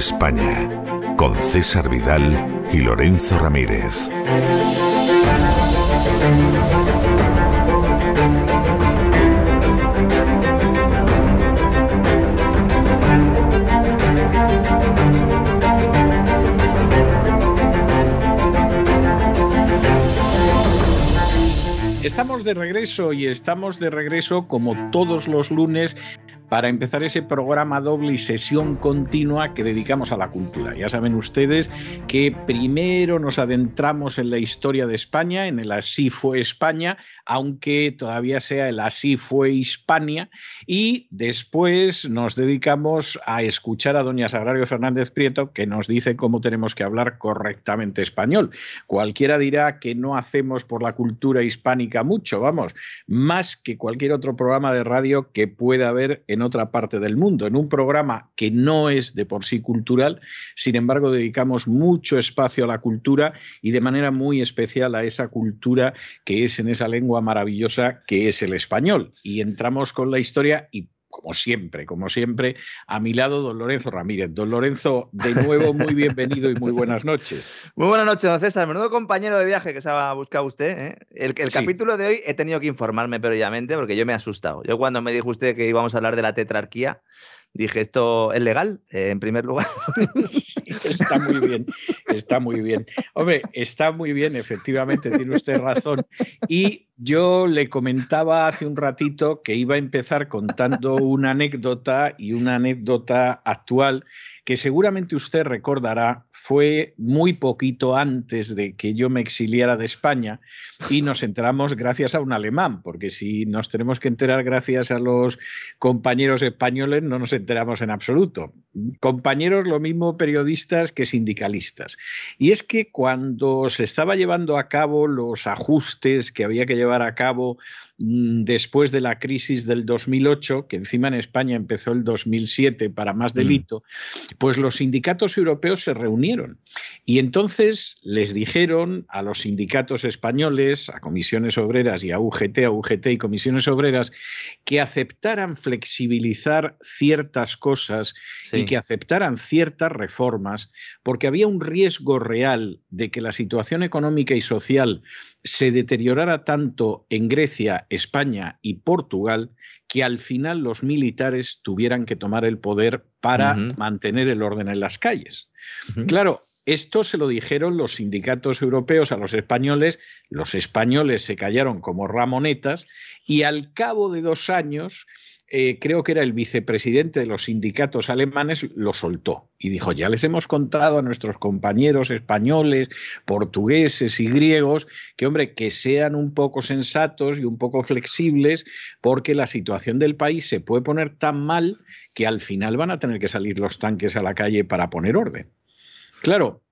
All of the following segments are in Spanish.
España, con César Vidal y Lorenzo Ramírez. Estamos de regreso y estamos de regreso como todos los lunes para empezar ese programa doble y sesión continua que dedicamos a la cultura. Ya saben ustedes que primero nos adentramos en la historia de España, en el Así fue España, aunque todavía sea el Así fue Hispania, y después nos dedicamos a escuchar a doña Sagrario Fernández Prieto, que nos dice cómo tenemos que hablar correctamente español. Cualquiera dirá que no hacemos por la cultura hispánica mucho, vamos, más que cualquier otro programa de radio que pueda haber en otra parte del mundo, en un programa que no es de por sí cultural, sin embargo dedicamos mucho espacio a la cultura y de manera muy especial a esa cultura que es en esa lengua maravillosa que es el español. Y entramos con la historia y como siempre, como siempre, a mi lado don Lorenzo Ramírez. Don Lorenzo, de nuevo muy bienvenido y muy buenas noches. Muy buenas noches, don César. Menudo compañero de viaje que se ha buscado usted. ¿eh? El, el capítulo de hoy he tenido que informarme previamente porque yo me he asustado. Yo cuando me dijo usted que íbamos a hablar de la tetrarquía, dije, ¿esto es legal? Eh, en primer lugar. está muy bien, está muy bien. Hombre, está muy bien, efectivamente, tiene usted razón. Y yo le comentaba hace un ratito que iba a empezar contando una anécdota y una anécdota actual que seguramente usted recordará, fue muy poquito antes de que yo me exiliara de España y nos enteramos gracias a un alemán, porque si nos tenemos que enterar gracias a los compañeros españoles, no nos enteramos en absoluto. Compañeros lo mismo periodistas que sindicalistas. Y es que cuando se estaba llevando a cabo los ajustes que había que llevar a cabo Mm, después de la crisis del 2008, que encima en España empezó el 2007 para más mm. delito, pues los sindicatos europeos se reunieron y entonces les dijeron a los sindicatos españoles, a comisiones obreras y a UGT, a UGT y comisiones obreras, que aceptaran flexibilizar ciertas cosas y que aceptaran ciertas reformas, porque había un riesgo real de que la situación económica y social se deteriorara tanto en Grecia, España y Portugal que al final los militares tuvieran que tomar el poder para mantener el orden en las calles. Claro, esto se lo dijeron los sindicatos europeos a los españoles, los españoles se callaron como ramonetas y al cabo de dos años eh, creo que era el vicepresidente de los sindicatos alemanes, lo soltó y dijo, ya les hemos contado a nuestros compañeros españoles, portugueses y griegos que, hombre, que sean un poco sensatos y un poco flexibles porque la situación del país se puede poner tan mal que al final van a tener que salir los tanques a la calle para poner orden. Claro,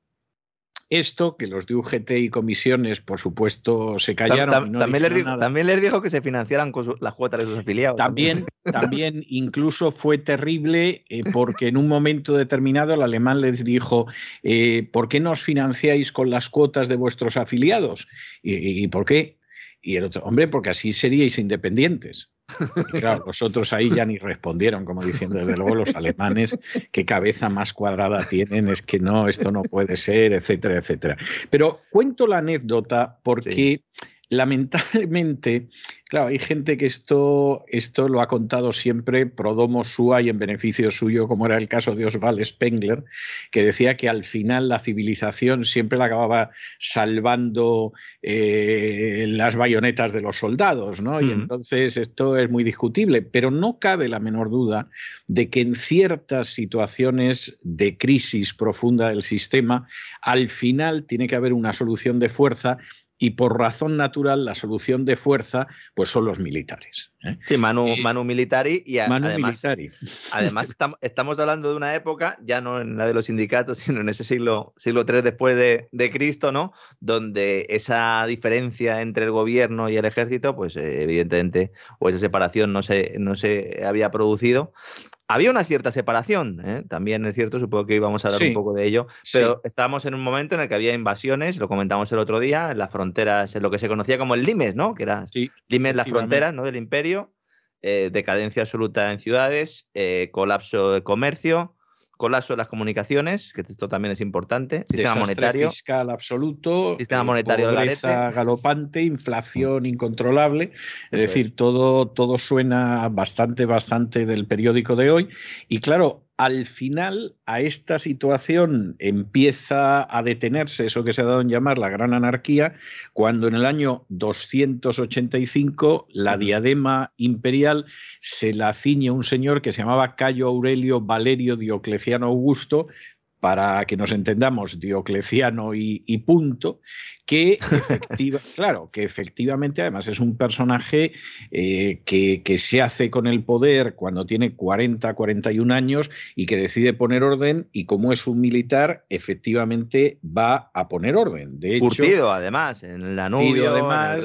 esto, que los de UGT y comisiones, por supuesto, se callaron. también, les dijo, que se financiaran con las cuotas de sus afiliados. También, también incluso fue terrible eh, porque en un momento determinado el alemán les dijo, eh, ¿por qué no os financiáis con las cuotas de vuestros afiliados? y por qué? Y el otro, hombre, porque así seríais independientes. Y claro, los otros ahí ya ni respondieron, como diciendo, desde luego los alemanes, qué cabeza más cuadrada tienen, es que no, esto no puede ser, etcétera, etcétera. Pero cuento la anécdota porque lamentablemente, claro, hay gente que esto, esto lo ha contado siempre pro domo sua y en beneficio suyo, como era el caso de Oswald Spengler, que decía que al final la civilización siempre la acababa salvando eh, las bayonetas de los soldados, ¿no? Y entonces esto es muy discutible, pero no cabe la menor duda de que en ciertas situaciones de crisis profunda del sistema, al final tiene que haber una solución de fuerza y por razón natural la solución de fuerza pues son los militares. ¿eh? Sí, Manu, Manu Militari y además, militari. además estamos, hablando de una época, ya no en la de los sindicatos, sino en ese siglo, siglo III después de, de Cristo, ¿no? Donde esa diferencia entre el gobierno y el ejército, pues eh, evidentemente, o esa separación no se, no se había producido había una cierta separación, ¿eh? también es cierto, supongo que íbamos a hablar un poco de ello, pero estábamos en un momento en el que había invasiones, lo comentamos el otro día, en las fronteras, en lo que se conocía como el Limes, ¿no? Que era Limes, la frontera ¿no? del imperio, eh, decadencia absoluta en ciudades, eh, colapso de comercio, colapso de las comunicaciones, que esto también es importante, sistema monetario. fiscal absoluto, sistema monetario pobreza galopante, inflación incontrolable, es. decir, todo, todo suena bastante, bastante del periódico de hoy. Y claro, al final a esta situación empieza a detenerse eso que se ha dado en llamar la gran anarquía, cuando en el año 285 la diadema imperial se la ciñe un señor que se llamaba Cayo Aurelio Valerio Diocleciano Augusto, para que nos entendamos, Diocleciano y, punto, que, claro, que efectivamente además es un personaje eh, que, que, se hace con el poder cuando tiene 40, 41 años y que decide poner orden y como es un militar, efectivamente va a poner orden. De Curtido, además, en la nube, además,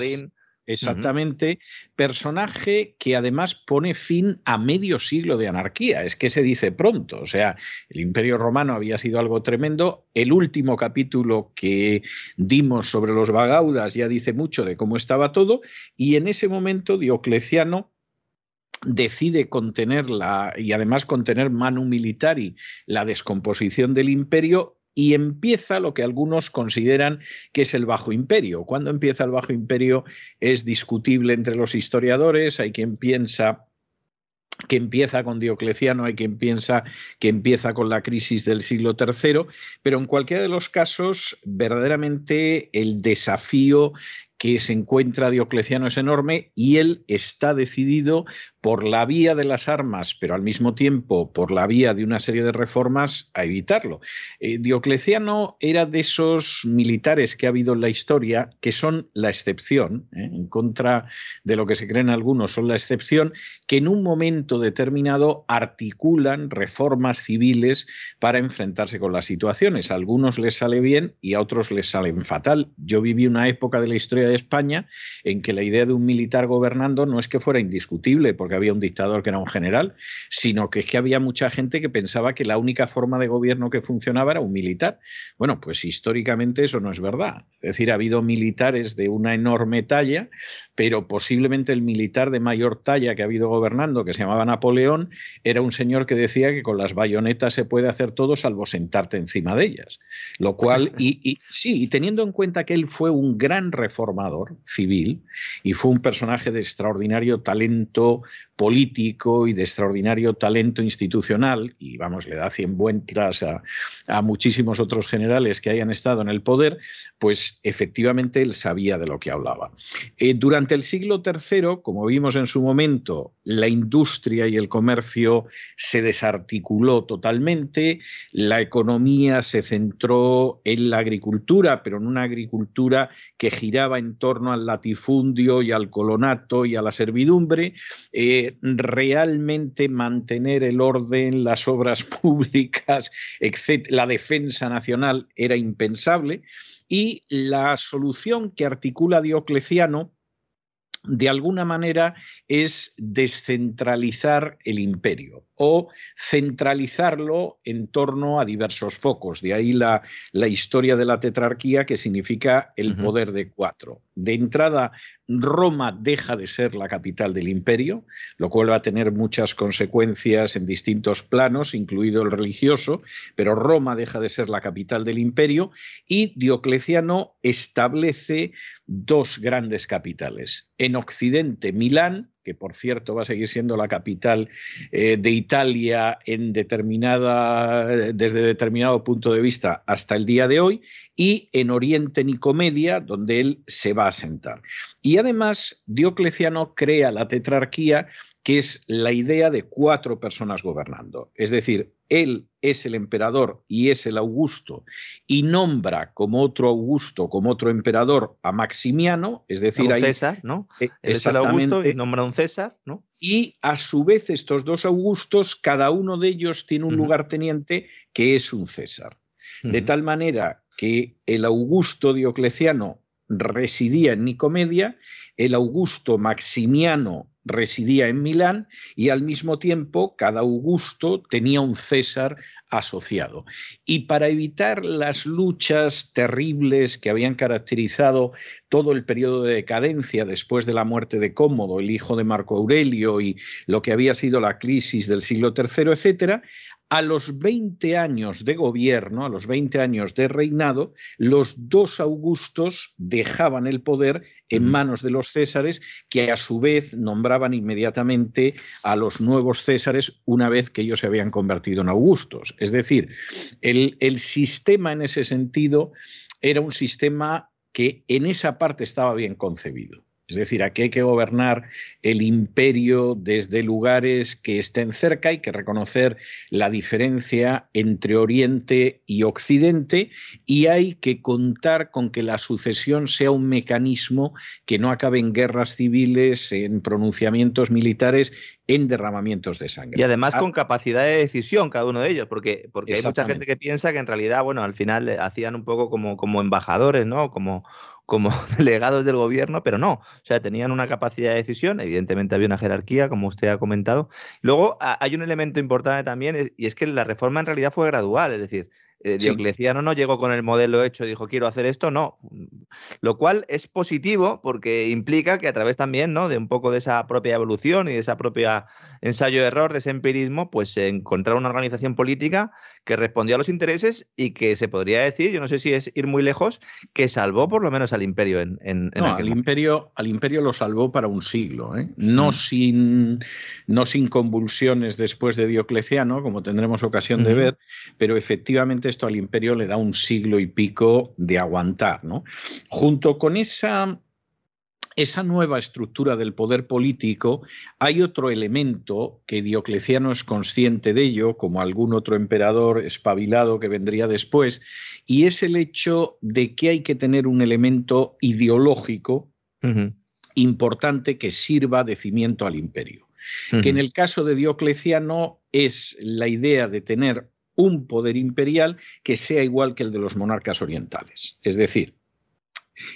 Exactamente. Personaje que además pone fin a medio siglo de anarquía. Es que se dice pronto. O sea, el Imperio Romano había sido algo tremendo. El último capítulo que dimos sobre los Bagaudas ya dice mucho de cómo estaba todo. Y en ese momento Diocleciano decide contener la, y además contener manu militari la descomposición del imperio y empieza lo que algunos consideran que es el Bajo Imperio. Cuando empieza el Bajo Imperio es discutible entre los historiadores, hay quien piensa que empieza con Diocleciano, hay quien piensa que empieza con la crisis del siglo III, pero en cualquiera de los casos, verdaderamente el desafío que se encuentra Diocleciano es enorme y él está decidido por la vía de las armas, pero al mismo tiempo por la vía de una serie de reformas a evitarlo. Eh, Diocleciano era de esos militares que ha habido en la historia que son la excepción, ¿eh? en contra de lo que se creen algunos, son la excepción, que en un momento determinado articulan reformas civiles para enfrentarse con las situaciones. A algunos les sale bien y a otros les salen fatal. Yo viví una época de la historia de España en que la idea de un militar gobernando no es que fuera indiscutible, porque había un dictador que era un general, sino que es que había mucha gente que pensaba que la única forma de gobierno que funcionaba era un militar. Bueno, pues históricamente eso no es verdad. Es decir, ha habido militares de una enorme talla, pero posiblemente el militar de mayor talla que ha habido gobernando, que se llamaba Napoleón, era un señor que decía que con las bayonetas se puede hacer todo salvo sentarte encima de ellas. Lo cual, y sí, y teniendo en cuenta que él fue un gran reformador civil y fue un personaje de extraordinario talento político y de extraordinario talento institucional, y vamos, le da cien vueltas a, a muchísimos otros generales que hayan estado en el poder, pues efectivamente él sabía de lo que hablaba. Eh, durante el siglo III, como vimos en su momento, la industria y el comercio se desarticuló totalmente, la economía se centró en la agricultura, pero en una agricultura que giraba en torno al latifundio y al colonato y a la servidumbre. Eh, realmente mantener el orden, las obras públicas, la defensa nacional era impensable y la solución que articula Diocleciano de alguna manera es descentralizar el imperio o centralizarlo en torno a diversos focos. De ahí la, la historia de la tetrarquía que significa el poder de cuatro. De entrada, Roma deja de ser la capital del imperio, lo cual va a tener muchas consecuencias en distintos planos, incluido el religioso, pero Roma deja de ser la capital del imperio y Diocleciano establece dos grandes capitales. En Occidente, Milán, que por cierto va a seguir siendo la capital eh, de Italia en determinada, desde determinado punto de vista hasta el día de hoy, y en Oriente Nicomedia, donde él se va a sentar. Y además, Diocleciano crea la tetrarquía que es la idea de cuatro personas gobernando. Es decir, él es el emperador y es el Augusto, y nombra como otro Augusto, como otro emperador a Maximiano, es decir, a César, ¿no? Es el Augusto y nombra a un César, ¿no? Y a su vez estos dos Augustos, cada uno de ellos tiene un lugarteniente que es un César. De tal manera que el Augusto Diocleciano residía en Nicomedia, el Augusto Maximiano residía en Milán y al mismo tiempo cada Augusto tenía un César asociado. Y para evitar las luchas terribles que habían caracterizado todo el periodo de decadencia después de la muerte de Cómodo, el hijo de Marco Aurelio, y lo que había sido la crisis del siglo III, etcétera, a los 20 años de gobierno, a los 20 años de reinado, los dos Augustos dejaban el poder en manos de los Césares, que a su vez nombraban inmediatamente a los nuevos Césares una vez que ellos se habían convertido en Augustos. Es decir, el, el sistema en ese sentido era un sistema que en esa parte estaba bien concebido. Es decir, aquí hay que gobernar el imperio desde lugares que estén cerca, hay que reconocer la diferencia entre Oriente y Occidente y hay que contar con que la sucesión sea un mecanismo que no acabe en guerras civiles, en pronunciamientos militares en derramamientos de sangre. Y además ah. con capacidad de decisión cada uno de ellos, porque, porque hay mucha gente que piensa que en realidad, bueno, al final eh, hacían un poco como, como embajadores, ¿no? Como, como delegados del gobierno, pero no, o sea, tenían una capacidad de decisión, evidentemente había una jerarquía, como usted ha comentado. Luego hay un elemento importante también, y es que la reforma en realidad fue gradual, es decir, eh, Diocleciano no llegó con el modelo hecho, dijo quiero hacer esto, no. Lo cual es positivo porque implica que a través también ¿no? de un poco de esa propia evolución y de esa propia ensayo-error, de ese empirismo, pues se encontrar una organización política que respondió a los intereses y que se podría decir, yo no sé si es ir muy lejos, que salvó por lo menos al imperio en, en, no, al imperio, al imperio lo salvó para un siglo, ¿eh? no, sin, no sin convulsiones después de Diocleciano, como tendremos ocasión de ver, pero efectivamente esto al imperio le da un siglo y pico de aguantar. ¿no? Junto con esa, esa nueva estructura del poder político, hay otro elemento que Diocleciano es consciente de ello, como algún otro emperador espabilado que vendría después, y es el hecho de que hay que tener un elemento ideológico importante que sirva de cimiento al imperio. Que en el caso de Diocleciano es la idea de tener un poder imperial que sea igual que el de los monarcas orientales. Es decir,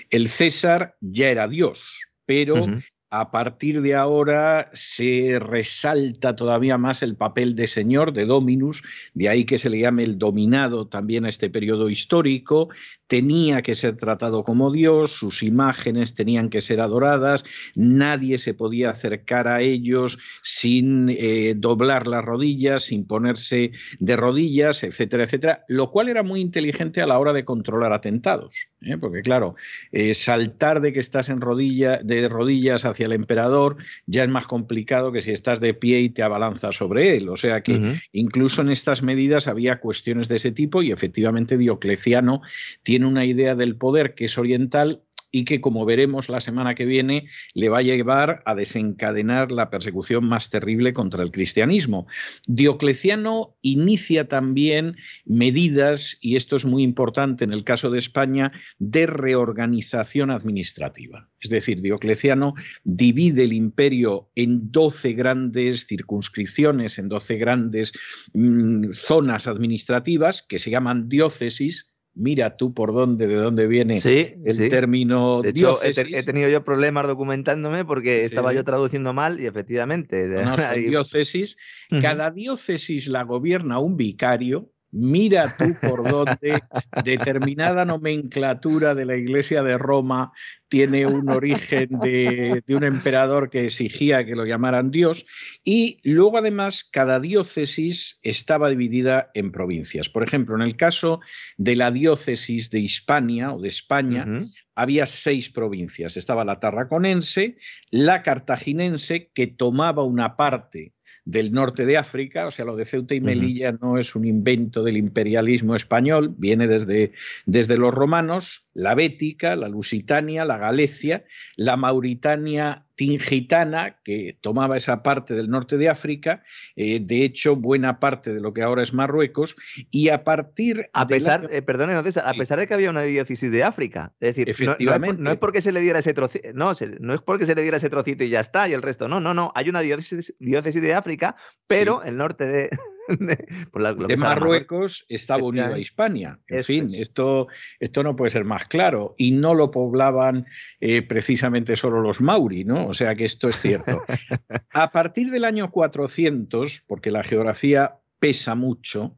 el César ya era Dios, pero a partir de ahora se resalta todavía más el papel de señor, de dominus, de ahí que se le llame el dominado también a este periodo histórico, tenía que ser tratado como Dios, sus imágenes tenían que ser adoradas, nadie se podía acercar a ellos sin eh, doblar las rodillas, sin ponerse de rodillas, etcétera, etcétera, lo cual era muy inteligente a la hora de controlar atentados, ¿eh? porque claro, eh, saltar de que estás en rodilla, de rodillas hacia el emperador ya es más complicado que si estás de pie y te abalanzas sobre él, o sea que incluso en estas medidas había cuestiones de ese tipo y efectivamente Diocleciano tiene tiene una idea del poder que es oriental y que, como veremos la semana que viene, le va a llevar a desencadenar la persecución más terrible contra el cristianismo. Diocleciano inicia también medidas, y esto es muy importante en el caso de España, de reorganización administrativa. Es decir, Diocleciano divide el imperio en 12 grandes circunscripciones, en 12 grandes mm, zonas administrativas que se llaman diócesis, Mira tú por dónde, de dónde viene el término de hecho, He, tenido yo problemas documentándome porque estaba yo traduciendo mal y efectivamente. diócesis. Cada diócesis la gobierna un vicario Mira tú por dónde determinada nomenclatura de la Iglesia de Roma tiene un origen de, un emperador que exigía que lo llamaran Dios y luego además cada diócesis estaba dividida en provincias. Por ejemplo, en el caso de la diócesis de Hispania o de España, había seis provincias. Estaba la tarraconense, la cartaginense, que tomaba una parte del norte de África, o sea, lo de Ceuta y Melilla no es un invento del imperialismo español, viene desde, desde los romanos, la Bética, la Lusitania, la Galecia, la Mauritania tingitana, que tomaba esa parte del norte de África, eh, de hecho, buena parte de lo que ahora es Marruecos, y a partir a pesar, eh, perdón, entonces, a pesar de que había una diócesis de África, es decir, Efectivamente. No, es, porque se le diera ese trocito, no, no es porque se le diera ese trocito y ya está, y el resto, no, no, no, hay una diócesis, diócesis de África, pero el norte de, de, Marruecos estaba unido a Hispania. En fin, esto, esto no puede ser más claro. Y no lo poblaban eh, precisamente solo los Mauri, ¿no? O sea que esto es cierto. A partir del año 400, porque la geografía pesa mucho,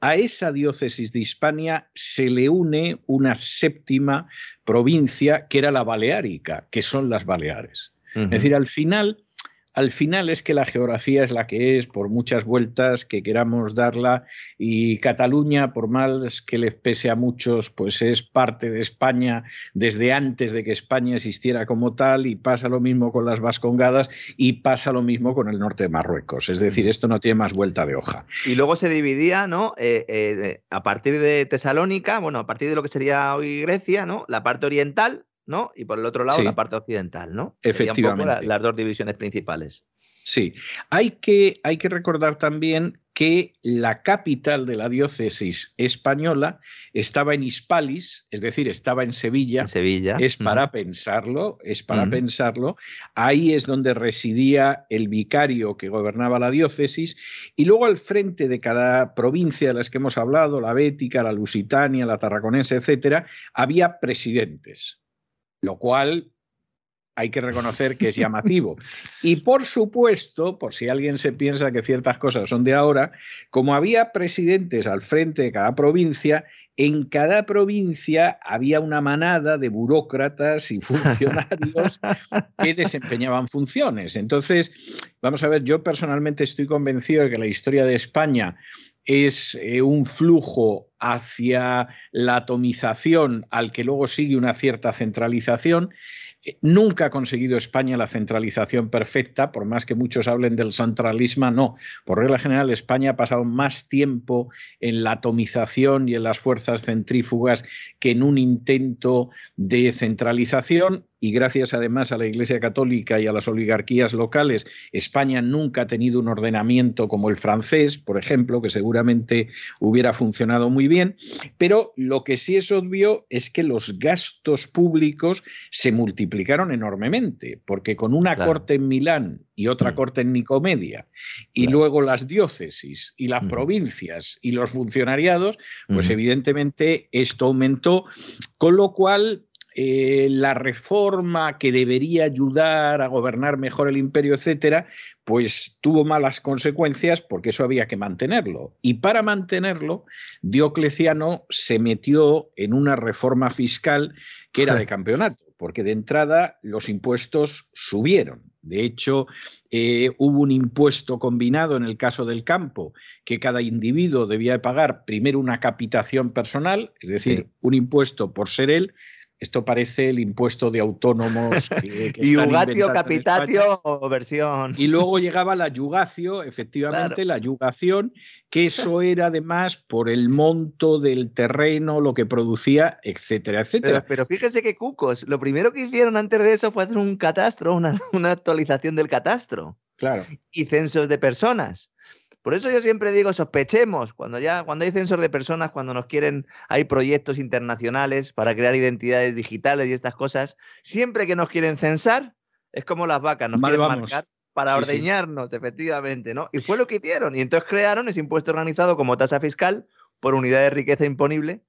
a esa diócesis de Hispania se le une una séptima provincia que era la Baleárica, que son las Baleares. Es decir, al final al final es que la geografía es la que es, por muchas vueltas que queramos darla, y Cataluña, por más que les pese a muchos, pues es parte de España desde antes de que España existiera como tal, y pasa lo mismo con las Vascongadas y pasa lo mismo con el norte de Marruecos. Es decir, esto no tiene más vuelta de hoja. Y luego se dividía, ¿no? Eh, eh, a partir de Tesalónica, bueno, a partir de lo que sería hoy Grecia, ¿no? La parte oriental, ¿no? Y por el otro lado la parte occidental, ¿no? Efectivamente. las dos divisiones principales. Sí, hay que, hay que recordar también que la capital de la diócesis española estaba en Hispalis, es decir, estaba en Sevilla. Sevilla. Es para pensarlo, es para pensarlo. Ahí es donde residía el vicario que gobernaba la diócesis. Y luego al frente de cada provincia de las que hemos hablado, la Bética, la Lusitania, la Tarraconense, etcétera, había presidentes lo cual hay que reconocer que es llamativo. Y por supuesto, por si alguien se piensa que ciertas cosas son de ahora, como había presidentes al frente de cada provincia, en cada provincia había una manada de burócratas y funcionarios que desempeñaban funciones. Entonces, vamos a ver, yo personalmente estoy convencido de que la historia de España es eh, un flujo hacia la atomización al que luego sigue una cierta centralización. Eh, nunca ha conseguido España la centralización perfecta, por más que muchos hablen del centralismo, no. Por regla general, España ha pasado más tiempo en la atomización y en las fuerzas centrífugas que en un intento de centralización y gracias además a la Iglesia Católica y a las oligarquías locales, España nunca ha tenido un ordenamiento como el francés, por ejemplo, que seguramente hubiera funcionado muy bien, pero lo que sí es obvio es que los gastos públicos se multiplicaron enormemente, porque con una corte en Milán y otra mm. corte en Nicomedia, y luego las diócesis y las provincias y los funcionariados, pues evidentemente esto aumentó, con lo cual eh, la reforma que debería ayudar a gobernar mejor el imperio, etcétera, pues tuvo malas consecuencias porque eso había que mantenerlo. Y para mantenerlo, Diocleciano se metió en una reforma fiscal que era de campeonato, porque de entrada los impuestos subieron. De hecho, eh, hubo un impuesto combinado en el caso del campo, que cada individuo debía pagar primero una capitación personal, es decir, un impuesto por ser él, esto parece el impuesto de autónomos. Que, Yugatio Capitatio versión. Y luego llegaba la Yugacio, efectivamente, la yugación, que eso era además por el monto del terreno, lo que producía, etcétera, etcétera. Pero, fíjese que cucos, lo primero que hicieron antes de eso fue hacer un catastro, una, una actualización del catastro. Claro. Y censos de personas. Por eso yo siempre digo, sospechemos, cuando ya, cuando hay censos de personas, cuando nos quieren, hay proyectos internacionales para crear identidades digitales y estas cosas, siempre que nos quieren censar, es como las vacas, nos quieren marcar para ordeñarnos, efectivamente, ¿no? Y fue lo que hicieron. Y entonces crearon ese impuesto organizado como tasa fiscal por unidad de riqueza imponible,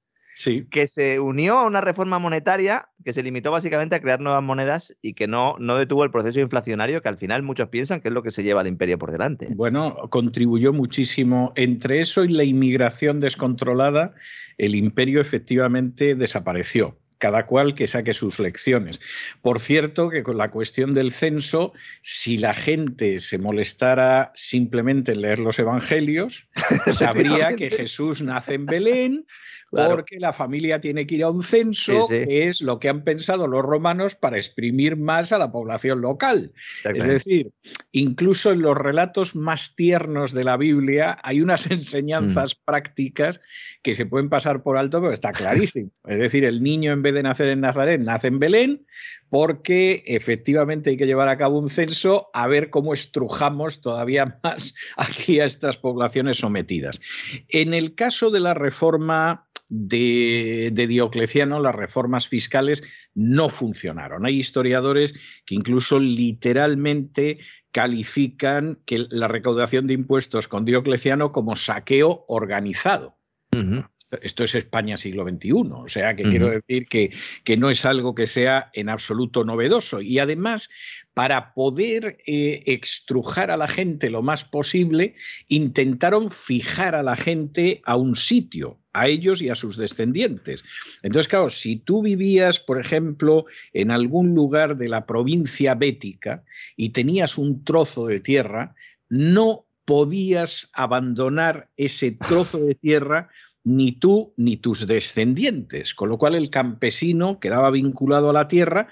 que se unió a una reforma monetaria que se limitó básicamente a crear nuevas monedas y que no, no detuvo el proceso inflacionario que al final muchos piensan que es lo que se lleva al imperio por delante. Bueno, contribuyó muchísimo. Entre eso y la inmigración descontrolada, el imperio efectivamente desapareció cada cual que saque sus lecciones. Por cierto, que con la cuestión del censo, si la gente se molestara simplemente en leer los evangelios, sabría que Jesús nace en Belén, porque la familia tiene que ir a un censo, que es lo que han pensado los romanos para exprimir más a la población local. Es decir, incluso en los relatos más tiernos de la Biblia hay unas enseñanzas mm. prácticas que se pueden pasar por alto, pero está clarísimo. Es decir, el niño en vez de nacer en Nazaret, nace en Belén, porque efectivamente hay que llevar a cabo un censo a ver cómo estrujamos todavía más aquí a estas poblaciones sometidas. En el caso de la reforma de, Diocleciano las reformas fiscales no funcionaron. Hay historiadores que incluso literalmente califican que la recaudación de impuestos con Diocleciano como saqueo organizado. Esto es España siglo XXI, o sea que quiero decir que, que, no es algo que sea en absoluto novedoso. Y además, para poder eh, extrujar a la gente lo más posible, intentaron fijar a la gente a un sitio, a ellos y a sus descendientes. Entonces, claro, si tú vivías, por ejemplo, en algún lugar de la provincia bética y tenías un trozo de tierra, no podías abandonar ese trozo de tierra ni tú ni tus descendientes, con lo cual el campesino quedaba vinculado a la tierra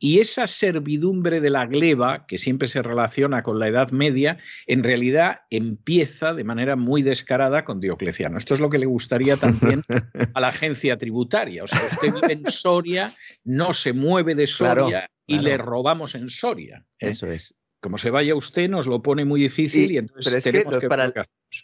y esa servidumbre de la gleba, que siempre se relaciona con la Edad Media, en realidad empieza de manera muy descarada con Diocleciano. Esto es lo que le gustaría también a la agencia tributaria. O sea, usted vive en Soria, no se mueve de Soria y le robamos en Soria. ¿eh? Eso es como se vaya usted, nos lo pone muy difícil y, entonces tenemos que,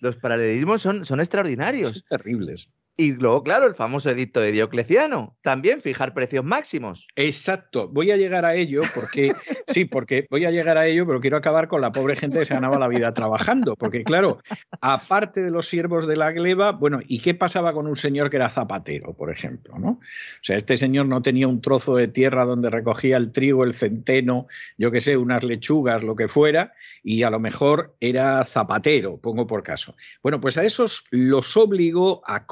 los, paralelismos son, son extraordinarios. Son terribles. Y luego, claro, el famoso edicto de Diocleciano, también fijar precios máximos. Exacto, voy a llegar a ello porque, sí, porque voy a llegar a ello, pero quiero acabar con la pobre gente que se ganaba la vida trabajando, porque claro, aparte de los siervos de la gleba, bueno, ¿y qué pasaba con un señor que era zapatero, por ejemplo? ¿no? O sea, este señor no tenía un trozo de tierra donde recogía el trigo, el centeno, yo qué sé, unas lechugas, lo que fuera, y a lo mejor era zapatero, pongo por caso. Bueno, pues a esos los obligó a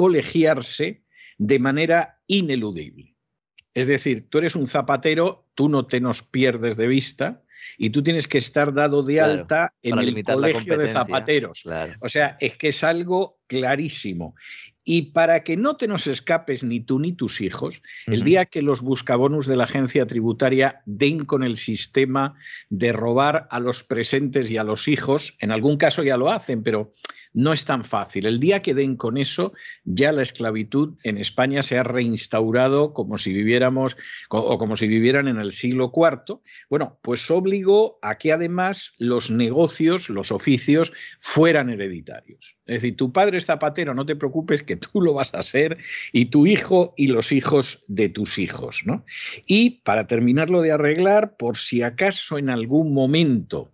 de manera ineludible. Es decir, tú eres un zapatero, tú no te nos pierdes de vista y tú tienes que estar dado de alta en el colegio de zapateros. O sea, es que es algo clarísimo. Y para que no te nos escapes ni tú ni tus hijos, el día que los buscabonus de la agencia tributaria den con el sistema de robar a los presentes y a los hijos, en algún caso ya lo hacen, pero no es tan fácil. El día que den con eso, ya la esclavitud en España se ha reinstaurado como si viviéramos o como si vivieran en el siglo IV. Bueno, pues obligó a que además los negocios, los oficios, fueran hereditarios. Es decir, tu padre es zapatero, no te preocupes que tú lo vas a ser y tu hijo y los hijos de tus hijos. ¿no? Y para terminarlo de arreglar, por si acaso en algún momento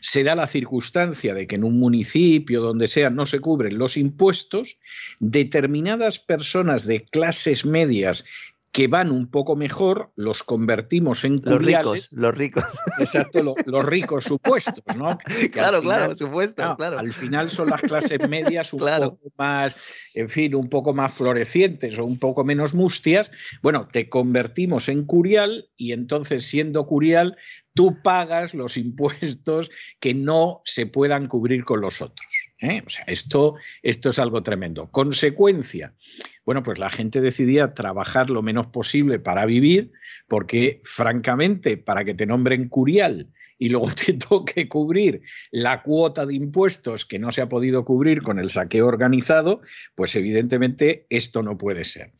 se da la circunstancia de que en un municipio, donde sea, no se cubren los impuestos, determinadas personas de clases medias que van un poco mejor, los convertimos en curiales. Los ricos, los ricos. Exacto, los ricos supuestos, ¿no? claro, claro, supuesto, claro. Al final son las clases medias un poco más, en fin, un poco más florecientes o un poco menos mustias. Bueno, te convertimos en curial y entonces siendo curial tú pagas los impuestos que no se puedan cubrir con los otros. ¿eh? O sea, esto, esto es algo tremendo. Consecuencia, bueno, pues la gente decidía trabajar lo menos posible para vivir, porque francamente, para que te nombren curial y luego te toque cubrir la cuota de impuestos que no se ha podido cubrir con el saqueo organizado, pues evidentemente esto no puede ser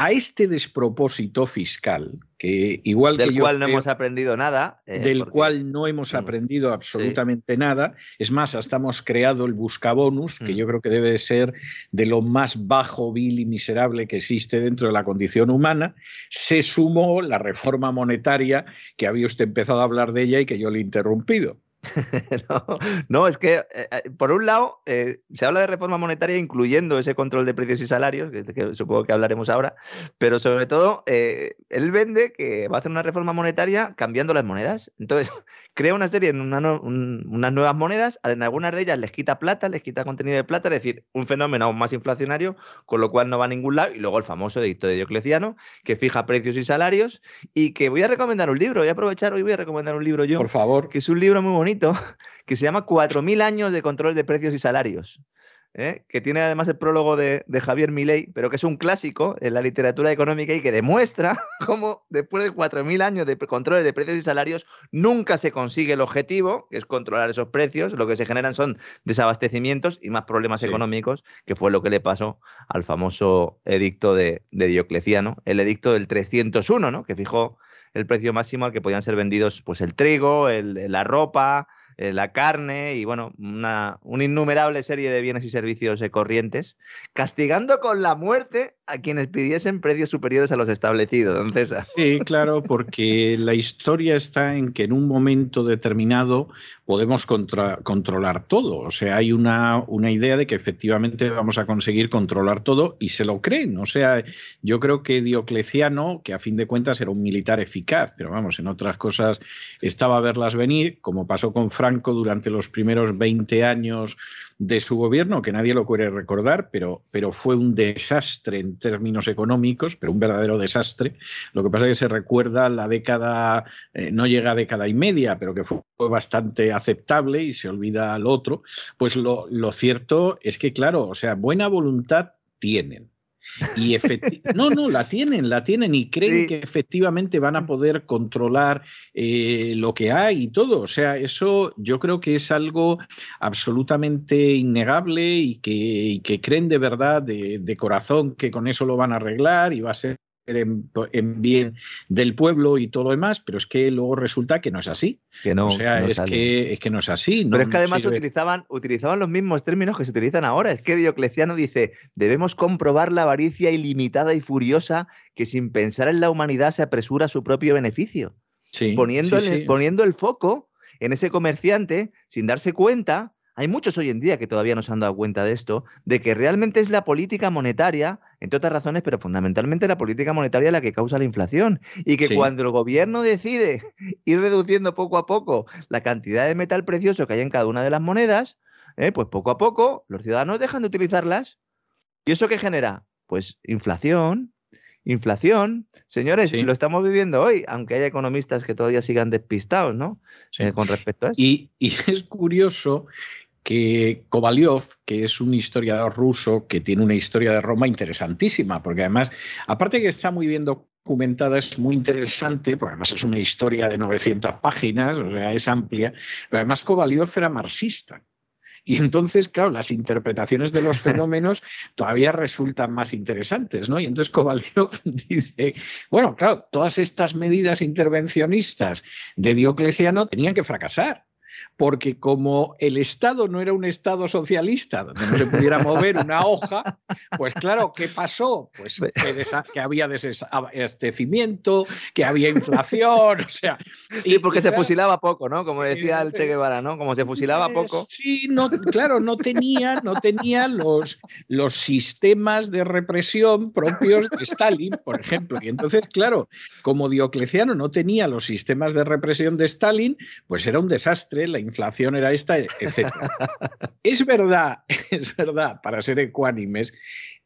a este despropósito fiscal, que igual del que cual no hemos aprendido nada, eh, del cual no hemos mm, aprendido absolutamente nada, es más, hasta hemos creado el buscabonus, que mm. yo creo que debe de ser de lo más bajo, vil y miserable que existe dentro de la condición humana, se sumó la reforma monetaria, que había usted empezado a hablar de ella y que yo le he interrumpido. no, es que, eh, eh, por un lado, eh, se habla de reforma monetaria incluyendo ese control de precios y salarios, que, supongo que hablaremos ahora, pero sobre todo, él vende que va a hacer una reforma monetaria cambiando las monedas. Entonces, crea una serie, en unas nuevas monedas, en algunas de ellas les quita plata, les quita contenido de plata, es decir, un fenómeno aún más inflacionario, con lo cual no va a ningún lado, y luego el famoso edicto de Diocleciano, que fija precios y salarios, y que voy a recomendar un libro, voy a aprovechar hoy, voy a recomendar un libro yo. Por favor. Que es un libro muy bonito que se llama 4.000 años de control de precios y salarios. ¿eh? que tiene además el prólogo de, Javier Milei, pero que es un clásico en la literatura económica y que demuestra cómo después de 4.000 años de control de precios y salarios nunca se consigue el objetivo, que es controlar esos precios, lo que se generan son desabastecimientos y más problemas económicos, que fue lo que le pasó al famoso edicto de, Diocleciano, el edicto del 301, ¿no? que fijó el precio máximo al que podían ser vendidos pues el trigo, la ropa, eh, la carne y bueno, una, una, innumerable serie de bienes y servicios corrientes, castigando con la muerte a quienes pidiesen precios superiores a los establecidos, don César. Sí, claro, porque la historia está en que en un momento determinado podemos controlar todo. O sea, hay una, una idea de que efectivamente vamos a conseguir controlar todo y se lo creen. O sea, yo creo que Diocleciano, que a fin de cuentas era un militar eficaz, pero vamos, en otras cosas estaba a verlas venir, como pasó con Franco durante los primeros 20 años de su gobierno, que nadie lo quiere recordar, pero, pero fue un desastre en términos económicos, pero un verdadero desastre. Lo que pasa es que se recuerda la década, eh, no llega a década y media, pero que fue, bastante aceptable y se olvida al otro. Pues lo, lo cierto es que, claro, o sea, buena voluntad tienen y no, no, la tienen, la tienen y creen que efectivamente van a poder controlar eh, lo que hay y todo. O sea, eso yo creo que es algo absolutamente innegable y que, que creen de verdad, de, de corazón, que con eso lo van a arreglar y va a ser en, bien del pueblo y todo lo demás, pero es que luego resulta que no es así. Que no, o sea, es, que, es, que, no es así. pero es que además utilizaban, utilizaban los mismos términos que se utilizan ahora. Es que Diocleciano dice, debemos comprobar la avaricia ilimitada y furiosa que sin pensar en la humanidad se apresura a su propio beneficio. poniendo, poniendo el foco en ese comerciante sin darse cuenta hay muchos hoy en día que todavía no se han dado cuenta de esto, de que realmente es la política monetaria, entre otras razones, pero fundamentalmente la política monetaria la que causa la inflación. Y que cuando el gobierno decide ir reduciendo poco a poco la cantidad de metal precioso que hay en cada una de las monedas, eh, pues poco a poco los ciudadanos dejan de utilizarlas. ¿Y eso qué genera? Pues inflación, inflación. Señores, lo estamos viviendo hoy, aunque haya economistas que todavía sigan despistados, ¿no? Eh, con respecto a eso. y, es curioso que Kovalyov, que es un historiador ruso que tiene una historia de Roma interesantísima, porque además, aparte que está muy bien documentada, es muy interesante, porque además es una historia de 900 páginas, o sea, es amplia, pero además Kovalyov era marxista. Y entonces, claro, las interpretaciones de los fenómenos todavía resultan más interesantes, ¿no? Y entonces Kovalyov dice, bueno, claro, todas estas medidas intervencionistas de Diocleciano tenían que fracasar porque como el Estado no era un Estado socialista donde no se pudiera mover una hoja, pues claro, ¿qué pasó? Pues que, había desabastecimiento, que había inflación, o sea... Sí, porque se fusilaba poco, ¿no? Como decía el Che Guevara, ¿no? Como se fusilaba poco. Sí, no, claro, no tenía, no tenía los, los sistemas de represión propios de Stalin, por ejemplo. Y entonces, claro, como Diocleciano no tenía los sistemas de represión de Stalin, pues era un desastre la inflación era esta, etc. es verdad, es verdad, para ser ecuánimes,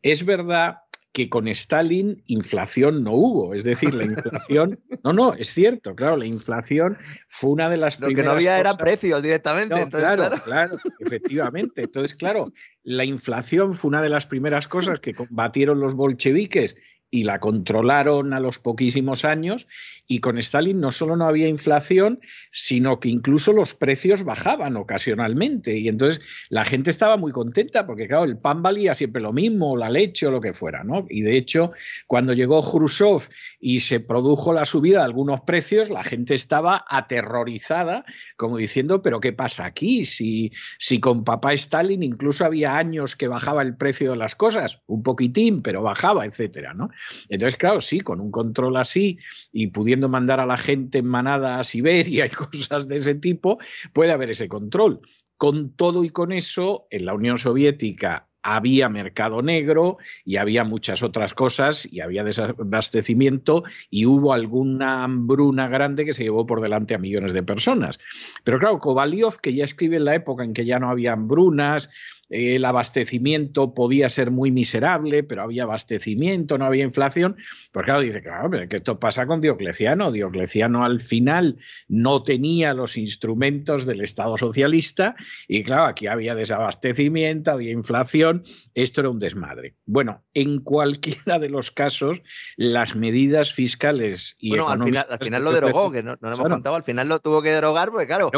es verdad que con Stalin inflación no hubo. Es decir, la inflación. No, no, es cierto, claro, la inflación fue una de las Lo que no había era precios directamente. claro, claro, efectivamente. Entonces, claro, la inflación fue una de las primeras cosas que combatieron los bolcheviques y la controlaron a los poquísimos años y con Stalin no solo no había inflación, sino que incluso los precios bajaban ocasionalmente y entonces la gente estaba muy contenta porque claro, el pan valía siempre lo mismo, la leche o lo que fuera, ¿no? Y de hecho, cuando llegó Khrushchev y se produjo la subida de algunos precios, la gente estaba aterrorizada como diciendo, pero ¿qué pasa aquí? Si, si con papá Stalin incluso había años que bajaba el precio de las cosas, un poquitín, pero bajaba, etcétera, ¿no? Entonces, claro, sí, con un control así y pudiendo mandar a la gente en manada a Siberia y cosas de ese tipo, puede haber ese control. Con todo y con eso, en la Unión Soviética había mercado negro y había muchas otras cosas y había desabastecimiento y hubo alguna hambruna grande que se llevó por delante a millones de personas. Pero claro, Kovalyov, que ya escribe en la época en que ya no había hambrunas, el abastecimiento podía ser muy miserable, pero había abastecimiento, no había inflación. Pues claro, dice, claro, pero que esto pasa con Diocleciano. Diocleciano al final no tenía los instrumentos del Estado socialista y claro, aquí había desabastecimiento, había inflación, esto era un desmadre. Bueno, en cualquiera de los casos, las medidas fiscales y bueno, al final, al final lo derogó, que no, no lo hemos contado, al final lo tuvo que derogar porque claro,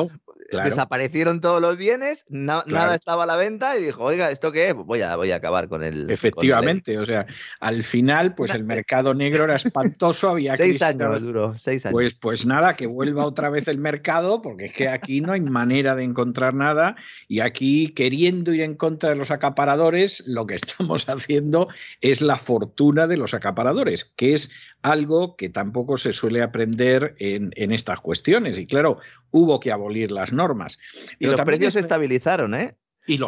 desaparecieron todos los bienes, nada estaba a la venta y dijo, oiga, ¿esto qué es? Voy a, voy a acabar con el. Efectivamente, o sea, al final, pues el mercado negro era espantoso, había Seis años duró, seis años. Pues, pues nada, que vuelva otra vez el mercado, porque es que aquí no hay manera de encontrar nada, y aquí queriendo ir en contra de los acaparadores, lo que estamos haciendo es la fortuna de los acaparadores, que es algo que tampoco se suele aprender en, en estas cuestiones. Y claro, hubo que abolir las normas. Y los precios se estabilizaron, ¿eh?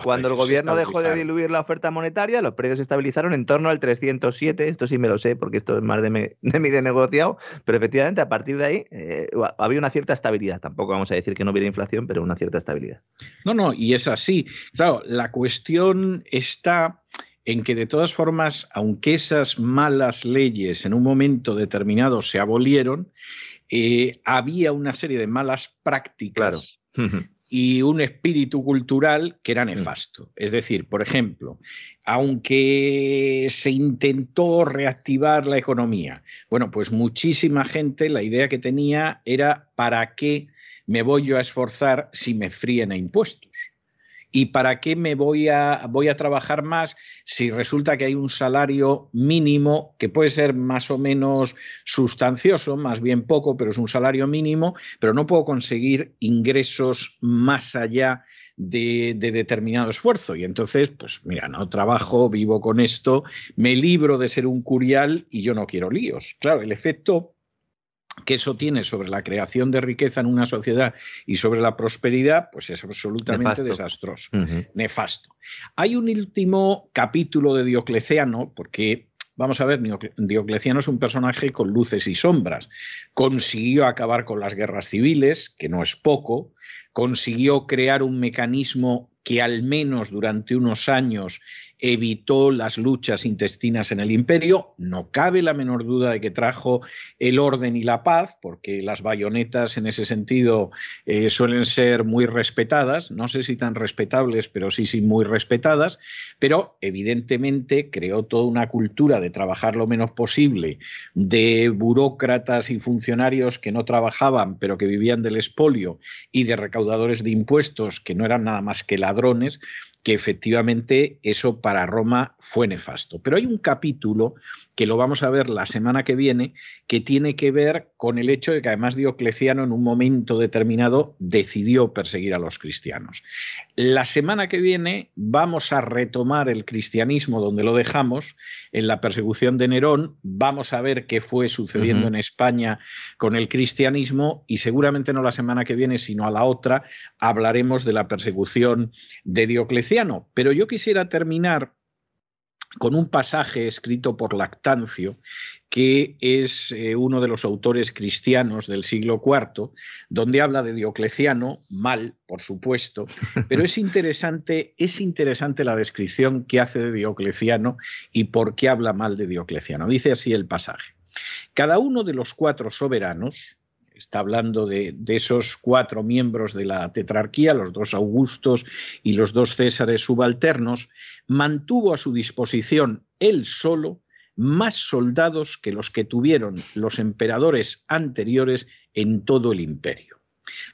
Cuando el gobierno dejó de diluir la oferta monetaria, los precios se estabilizaron en torno al 307. Esto sí me lo sé porque esto es más de, mi de negociado. Pero efectivamente, a partir de ahí eh, había una cierta estabilidad. Tampoco vamos a decir que no hubiera inflación, pero una cierta estabilidad. No, no, y es así. Claro, la cuestión está en que de todas formas, aunque esas malas leyes en un momento determinado se abolieron, eh, había una serie de malas prácticas y un espíritu cultural que era mm. nefasto. Es decir, por ejemplo, aunque se intentó reactivar la economía, bueno, pues muchísima gente la idea que tenía era ¿para qué me voy yo a esforzar si me fríen a impuestos? ¿Y para qué me voy a, voy a trabajar más si resulta que hay un salario mínimo que puede ser más o menos sustancioso, más bien poco, pero es un salario mínimo, pero no puedo conseguir ingresos más allá de, de, determinado esfuerzo. Y entonces, pues mira, no trabajo, vivo con esto, me libro de ser un curial y yo no quiero líos. Claro, el efecto que eso tiene sobre la creación de riqueza en una sociedad y sobre la prosperidad, pues es absolutamente desastroso, nefasto. Hay un último capítulo de Diocleciano, porque Vamos a ver, Diocleciano es un personaje con luces y sombras. Consiguió acabar con las guerras civiles, que no es poco, consiguió crear un mecanismo que al menos durante unos años evitó las luchas intestinas en el imperio. No cabe la menor duda de que trajo el orden y la paz, porque las bayonetas en ese sentido eh, suelen ser muy respetadas, no sé si tan respetables, pero sí, sí muy respetadas, pero evidentemente creó toda una cultura de trabajar lo menos posible, de burócratas y funcionarios que no trabajaban, pero que vivían del espolio, y de recaudadores de impuestos que no eran nada más que ladrones, que efectivamente eso para Roma fue nefasto. Pero hay un capítulo que lo vamos a ver la semana que viene que tiene que ver con el hecho de que además Diocleciano en un momento determinado decidió perseguir a los cristianos. La semana que viene vamos a retomar el cristianismo donde lo dejamos, en la persecución de Nerón, vamos a ver qué fue sucediendo en España con el cristianismo y seguramente no la semana que viene, sino a la otra, hablaremos de la persecución de Diocleciano. Pero yo quisiera terminar con un pasaje escrito por Lactancio, que es eh, uno de los autores cristianos del siglo IV, donde habla de Diocleciano, mal, por supuesto, pero es interesante, es interesante la descripción que hace de Diocleciano y por qué habla mal de Diocleciano. Dice así el pasaje. Cada uno de los cuatro soberanos, está hablando de, esos cuatro miembros de la tetrarquía, los dos Augustos y los dos Césares subalternos, mantuvo a su disposición él solo más soldados que los que tuvieron los emperadores anteriores en todo el imperio.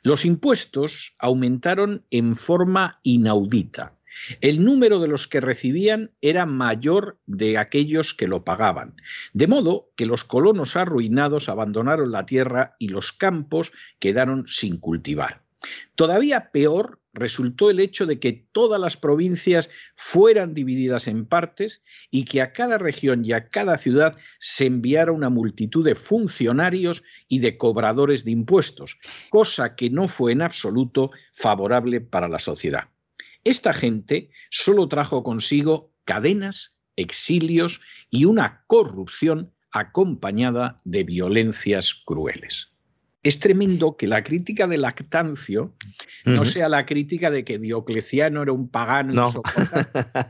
Los impuestos aumentaron en forma inaudita. El número de los que recibían era mayor de aquellos que lo pagaban, de modo que los colonos arruinados abandonaron la tierra y los campos quedaron sin cultivar. Todavía peor resultó el hecho de que todas las provincias fueran divididas en partes y que a cada región y a cada ciudad se enviara una multitud de funcionarios y de cobradores de impuestos, cosa que no fue en absoluto favorable para la sociedad. Esta gente solo trajo consigo cadenas, exilios y una corrupción acompañada de violencias crueles. Es tremendo que la crítica de Lactancio no sea la crítica de que Diocleciano era un pagano no.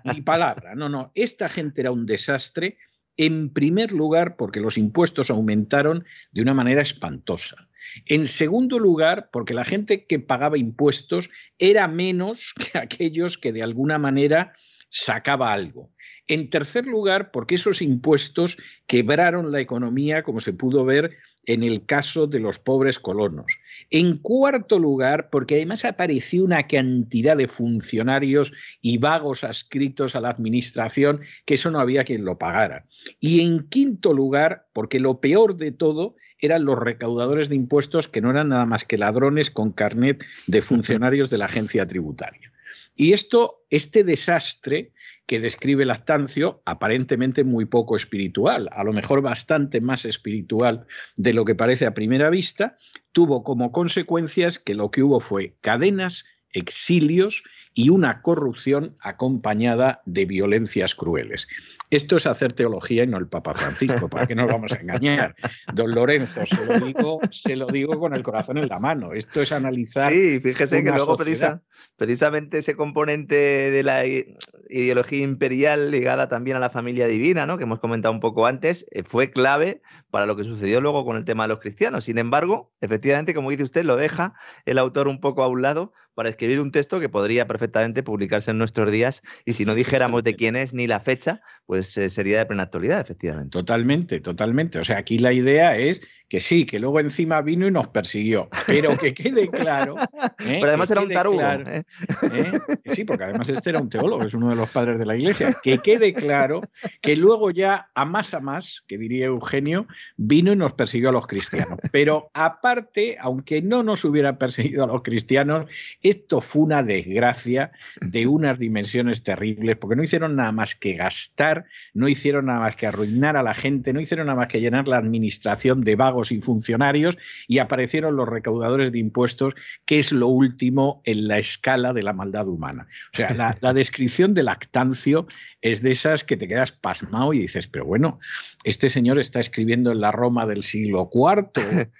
ni palabra. No, no. Esta gente era un desastre, en primer lugar, porque los impuestos aumentaron de una manera espantosa. En segundo lugar, porque la gente que pagaba impuestos era menos que aquellos que de alguna manera sacaba algo. En tercer lugar, porque esos impuestos quebraron la economía, como se pudo ver en el caso de los pobres colonos. En cuarto lugar, porque además apareció una cantidad de funcionarios y vagos adscritos a la administración que eso no había quien lo pagara. Y en quinto lugar, porque lo peor de todo eran los recaudadores de impuestos que no eran nada más que ladrones con carnet de funcionarios de la agencia tributaria. Y esto, este desastre, que describe Lactancio, aparentemente muy poco espiritual, a lo mejor bastante más espiritual de lo que parece a primera vista, tuvo como consecuencias que lo que hubo fue cadenas, exilios y una corrupción acompañada de violencias crueles. Esto es hacer teología y no el Papa Francisco, ¿para qué nos vamos a engañar? Don Lorenzo, se lo digo, se lo digo con el corazón en la mano. Esto es analizar. Sí, fíjese que luego precisa, precisamente ese componente de la ideología imperial ligada también a la familia divina, ¿no? que hemos comentado un poco antes, eh, fue clave para lo que sucedió luego con el tema de los cristianos. Sin embargo, efectivamente, como dice usted, lo deja el autor un poco a un lado para escribir un texto que podría perfectamente publicarse en nuestros días y si no dijéramos de quién es ni la fecha, pues eh, sería de plena actualidad, efectivamente. Totalmente, totalmente. O sea, aquí la idea es que sí, que luego encima vino y nos persiguió, pero que quede claro. ¿eh? Pero además era un tarugo. ¿eh? ¿eh? Sí, porque además este era un teólogo, es uno de los padres de la iglesia. Que quede claro que luego ya a más a más, que diría Eugenio, vino y nos persiguió a los cristianos. Pero aparte, aunque no nos hubiera perseguido a los cristianos, esto fue una desgracia de unas dimensiones terribles, porque no hicieron nada más que gastar, no hicieron nada más que arruinar a la gente, no hicieron nada más que llenar la administración de vagos y funcionarios y aparecieron los recaudadores de impuestos, que es lo último en la escala de la maldad humana. O sea, la, descripción de Lactancio es de esas que te quedas pasmado y dices, pero bueno, este señor está escribiendo en la Roma del siglo IV.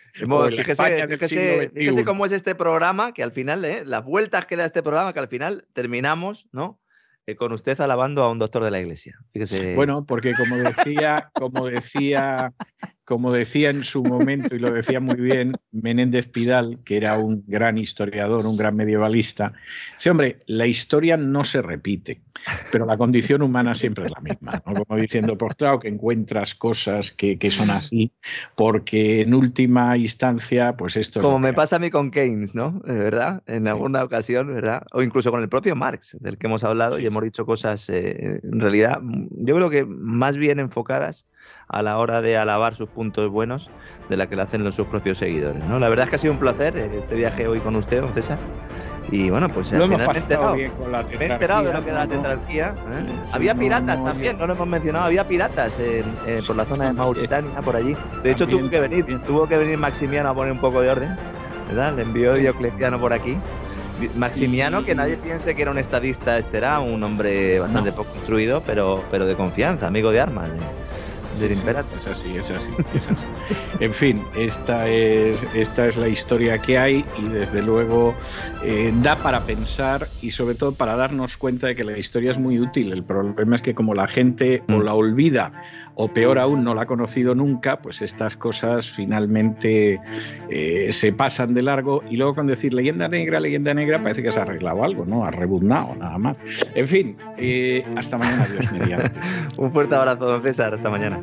fíjese, cómo es este programa, que al final, ¿eh? las vueltas que da este programa, que al final terminamos, ¿no? Eh, con usted alabando a un doctor de la iglesia. Fíjese. Bueno, porque como decía, como decía como decía en su momento, y lo decía muy bien Menéndez Pidal, que era un gran historiador, un gran medievalista, sí, hombre, la historia no se repite, pero la condición humana siempre es la misma, como diciendo, por claro que encuentras cosas que, son así, porque en última instancia, pues esto... Como me pasa a mí con Keynes, ¿no? ¿Verdad? En alguna ocasión, ¿verdad? O incluso con el propio Marx, del que hemos hablado y hemos dicho cosas, eh, en realidad, yo creo que más bien enfocadas a la hora de alabar sus puntos buenos de la que le hacen los, sus propios seguidores. ¿no? La verdad es que ha sido un placer eh, este viaje hoy con usted, don César. Y bueno, pues al final me he enterado, me he enterado de lo que era la tetrarquía. ¿eh? había piratas también, no lo hemos mencionado, había piratas por la zona de Mauritania, por allí. De hecho, tuvo que venir, tuvo que venir Maximiano a poner un poco de orden. ¿verdad? Le envió Diocleciano por aquí. Maximiano, que nadie piense que era un estadista, este era un hombre bastante poco instruido, pero, pero de confianza, amigo de armas. ¿eh? Es así, es así, es así. en fin, esta es, esta es la historia que hay y desde luego eh, da para pensar y sobre todo para darnos cuenta de que la historia es muy útil. El problema es que como la gente o mm. la olvida o peor aún no la ha conocido nunca, pues estas cosas finalmente eh, se pasan de largo y luego con decir leyenda negra, leyenda negra, parece que se ha arreglado algo, ¿no? Ha rebuznado nada más. En fin, eh, hasta mañana, Dios mediante. Un fuerte abrazo, don César, hasta mañana.